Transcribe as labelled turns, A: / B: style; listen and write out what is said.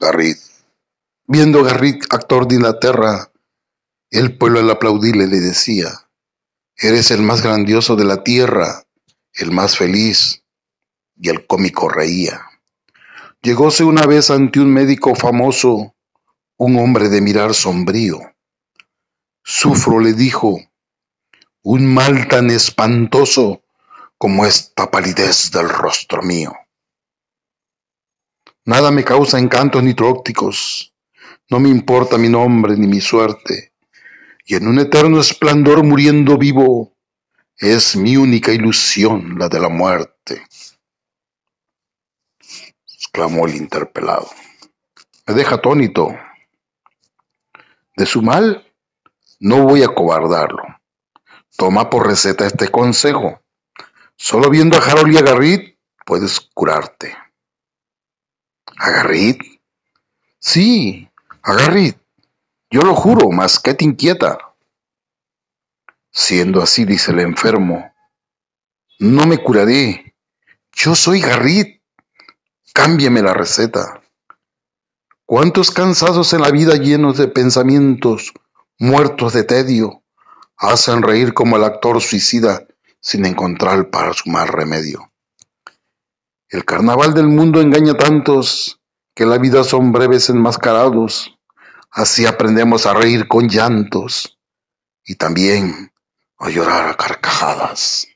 A: Garrit. Viendo a Garrit, actor de Inglaterra, el pueblo al aplaudirle le decía, eres el más grandioso de la tierra, el más feliz, y el cómico reía. Llegóse una vez ante un médico famoso, un hombre de mirar sombrío. Sufro, le dijo, un mal tan espantoso como esta palidez del rostro mío. Nada me causa encantos ni trópticos, no me importa mi nombre ni mi suerte, y en un eterno esplendor muriendo vivo, es mi única ilusión la de la muerte. exclamó el interpelado. Me deja atónito. De su mal no voy a cobardarlo. Toma por receta este consejo. Solo viendo a Harold y a Garrit puedes curarte. ¿A Garrit? Sí, a Garrit. Yo lo juro, mas ¿qué te inquieta? Siendo así, dice el enfermo, no me curaré. Yo soy Garrit. Cámbiame la receta. ¿Cuántos cansados en la vida llenos de pensamientos, muertos de tedio, hacen reír como el actor suicida sin encontrar para su mal remedio. El carnaval del mundo engaña tantos que la vida son breves enmascarados. Así aprendemos a reír con llantos y también a llorar a carcajadas.